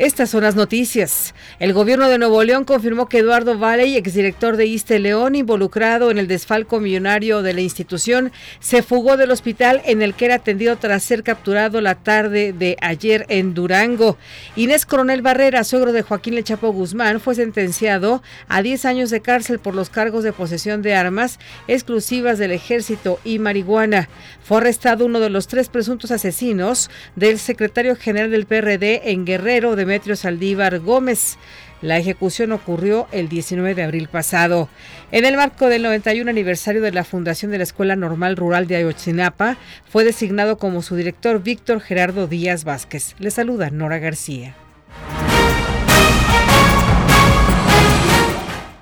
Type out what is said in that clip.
Estas son las noticias. El gobierno de Nuevo León confirmó que Eduardo Valley, exdirector de Iste León, involucrado en el desfalco millonario de la institución, se fugó del hospital en el que era atendido tras ser capturado la tarde de ayer en Durango. Inés Coronel Barrera, suegro de Joaquín Lechapo Guzmán, fue sentenciado a 10 años de cárcel por los cargos de posesión de armas exclusivas del ejército y marihuana. Fue arrestado uno de los tres presuntos asesinos del secretario general del PRD en Guerrero de Demetrio Saldívar Gómez. La ejecución ocurrió el 19 de abril pasado. En el marco del 91 aniversario de la fundación de la Escuela Normal Rural de Ayotzinapa, fue designado como su director Víctor Gerardo Díaz Vázquez. Le saluda Nora García.